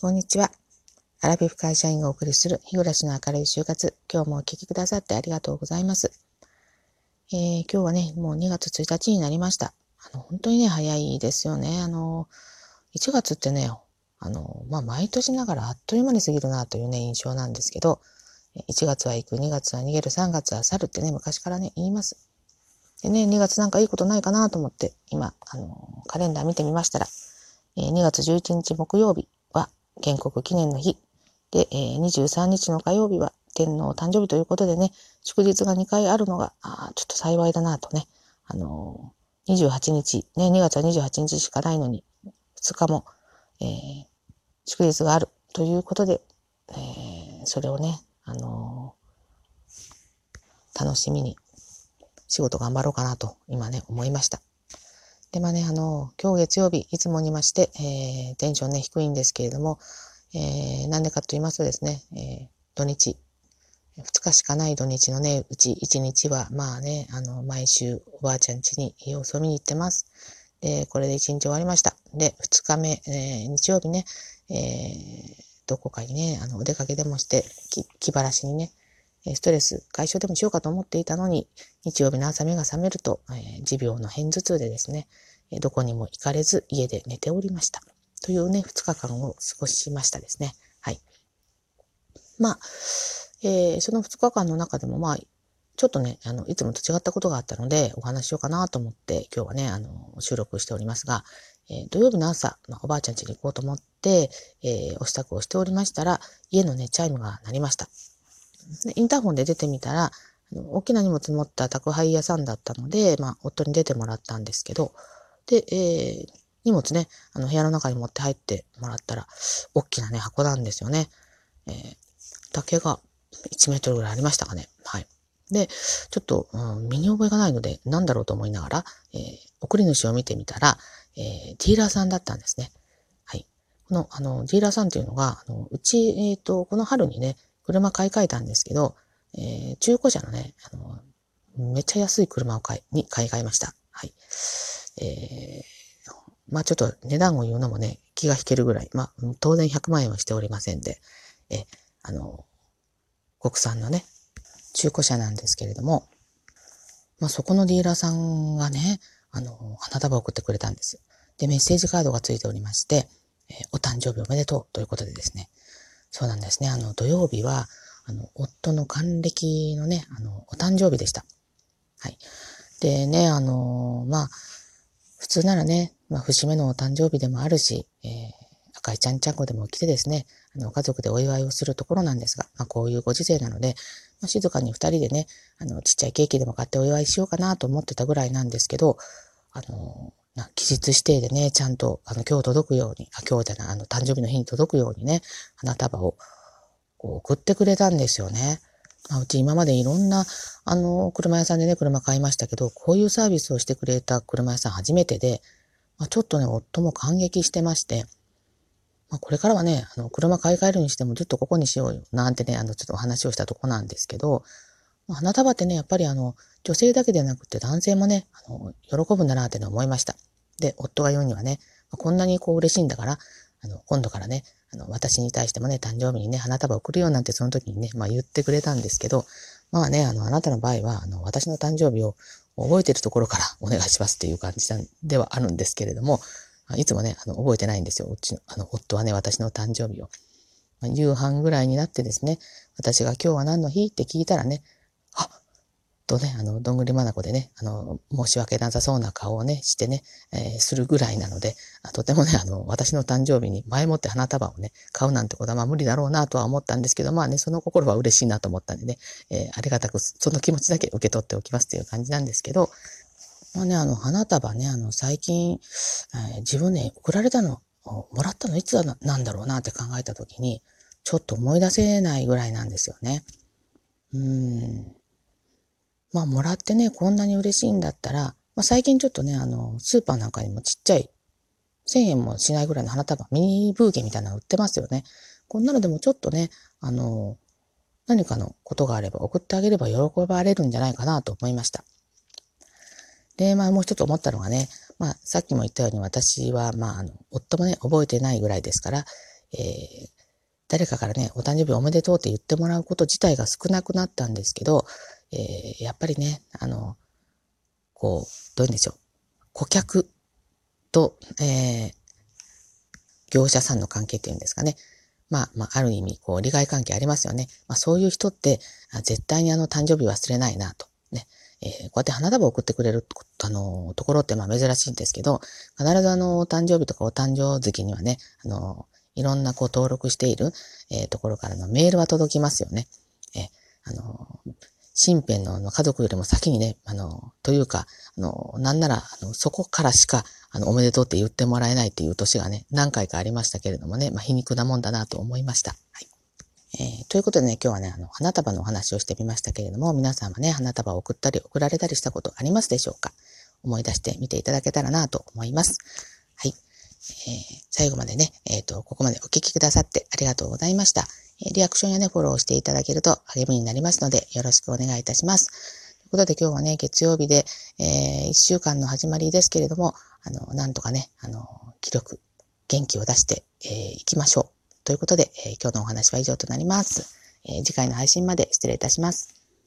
こんにちは。アラビフ会社員がお送りする日暮らしの明るい就活。今日もお聞きくださってありがとうございます。えー、今日はね、もう2月1日になりました。あの、本当にね、早いですよね。あの、1月ってね、あの、まあ、毎年ながらあっという間に過ぎるなというね、印象なんですけど、1月は行く、2月は逃げる、3月は去るってね、昔からね、言います。でね、2月なんかいいことないかなと思って、今、あの、カレンダー見てみましたら、えー、2月11日木曜日、建国記念の日。で、えー、23日の火曜日は天皇誕生日ということでね、祝日が2回あるのが、あちょっと幸いだなとね、あのー、28日、ね、2月は28日しかないのに、2日も、えー、祝日があるということで、えー、それをね、あのー、楽しみに仕事頑張ろうかなと今ね、思いました。で、まあね、あの、今日月曜日、いつもにまして、えー、テンションね、低いんですけれども、えー、なんでかと言いますとですね、えー、土日、2日しかない土日のね、うち1日は、まあね、あの、毎週おばあちゃん家に様子を見に行ってます。で、これで1日終わりました。で、2日目、えー、日曜日ね、えー、どこかにね、あの、お出かけでもして、気晴らしにね、ストレス解消でもしようかと思っていたのに、日曜日の朝目が覚めると、え、持病の片頭痛でですね、どこにも行かれず家で寝ておりました。というね、2日間を過ごしましたですね。はい。まあ、えー、その2日間の中でも、まあ、ちょっとね、あの、いつもと違ったことがあったので、お話しようかなと思って、今日はね、あの、収録しておりますが、えー、土曜日の朝、まあ、おばあちゃん家に行こうと思って、えー、お支度をしておりましたら、家のね、チャイムが鳴りました。インターホンで出てみたら、大きな荷物持った宅配屋さんだったので、まあ、夫に出てもらったんですけど、で、えー、荷物ね、あの、部屋の中に持って入ってもらったら、大きなね、箱なんですよね。えー、竹が1メートルぐらいありましたかね。はい。で、ちょっと、うん、身に覚えがないので、なんだろうと思いながら、えー、送り主を見てみたら、えー、ディーラーさんだったんですね。はい。この、あの、ディーラーさんっていうのが、あのうち、えっ、ー、と、この春にね、車買い替えたんですけど、えー、中古車のね、あの、めっちゃ安い車を買い、に買い替えました。はい。えー、まあちょっと値段を言うのもね、気が引けるぐらい、まあ当然100万円はしておりませんで、え、あの、国産のね、中古車なんですけれども、まあそこのディーラーさんがね、あの、花束を送ってくれたんです。で、メッセージカードがついておりまして、えお誕生日おめでとうということでですね、そうなんですね。あの、土曜日は、あの、夫の還暦のね、あの、お誕生日でした。はい。でね、あのまあ、普通ならね、まあ、節目のお誕生日でもあるし、えー、赤いちゃんちゃんこでも来てですね、あの、家族でお祝いをするところなんですが、まあ、こういうご時世なので、まあ、静かに二人でね、あの、ちっちゃいケーキでも買ってお祝いしようかなと思ってたぐらいなんですけど、あの、期日指定でね、ちゃんと、あの、今日届くように、あ、今日じゃない、あの、誕生日の日に届くようにね、花束を、こう、送ってくれたんですよね。まあ、うち今までいろんな、あの、車屋さんでね、車買いましたけど、こういうサービスをしてくれた車屋さん初めてで、まあ、ちょっとね、夫も感激してまして、まあ、これからはね、あの、車買い替えるにしてもずっとここにしようよ、なんてね、あの、ちょっとお話をしたとこなんですけど、花束ってね、やっぱりあの、女性だけでなくて男性もね、あの、喜ぶんだなってね、思いました。で、夫が言うにはね、こんなにこう嬉しいんだから、あの、今度からね、あの、私に対してもね、誕生日にね、花束送るよなんてその時にね、まあ言ってくれたんですけど、まあね、あの、あなたの場合は、あの、私の誕生日を覚えてるところから お願いしますっていう感じではあるんですけれども、いつもね、あの、覚えてないんですよ。うちの、あの、夫はね、私の誕生日を。夕飯ぐらいになってですね、私が今日は何の日？って聞いたらね、とね、あの、どんぐりまなこでね、あの、申し訳なさそうな顔をね、してね、えー、するぐらいなので、とてもね、あの、私の誕生日に前もって花束をね、買うなんてことはまあ無理だろうなとは思ったんですけど、まあね、その心は嬉しいなと思ったんでね、えー、ありがたく、その気持ちだけ受け取っておきますという感じなんですけど、まあね、あの、花束ね、あの、最近、えー、自分ね、送られたの、もらったのいつなんだろうなって考えたときに、ちょっと思い出せないぐらいなんですよね。うん。まあ、もらってね、こんなに嬉しいんだったら、まあ、最近ちょっとね、あの、スーパーなんかにもちっちゃい、1000円もしないぐらいの花束、ミニブーケみたいなの売ってますよね。こんなのでもちょっとね、あの、何かのことがあれば送ってあげれば喜ばれるんじゃないかなと思いました。で、まあもう一つ思ったのがね、まあさっきも言ったように私は、まああの、夫もね、覚えてないぐらいですから、えー、誰かからね、お誕生日おめでとうって言ってもらうこと自体が少なくなったんですけど、えー、やっぱりね、あの、こう、どういうんでしょう。顧客と、えー、業者さんの関係っていうんですかね。まあ、まあ、ある意味、こう、利害関係ありますよね。まあ、そういう人って、絶対にあの、誕生日忘れないなと。ね。えー、こうやって花束を送ってくれる、あの、ところってまあ珍しいんですけど、必ずあの、お誕生日とかお誕生月にはね、あの、いろんなこう登録している、えー、ところからのメールは届きますよね。えー、あの、身辺の家族よりも先にね、あの、というか、あの、なんなら、あの、そこからしか、あの、おめでとうって言ってもらえないっていう年がね、何回かありましたけれどもね、まあ、皮肉なもんだなと思いました。はい。えー、ということでね、今日はね、あの、花束のお話をしてみましたけれども、皆さんはね、花束を送ったり送られたりしたことありますでしょうか？思い出してみていただけたらなと思います。はい。えー、最後までね、えっ、ー、と、ここまでお聞きくださってありがとうございました。リアクションやね、フォローしていただけると励みになりますので、よろしくお願いいたします。ということで今日はね、月曜日で、えー、1週間の始まりですけれども、あの、なんとかね、あの、気力、元気を出して、えー、きましょう。ということで、えー、今日のお話は以上となります。えー、次回の配信まで失礼いたします。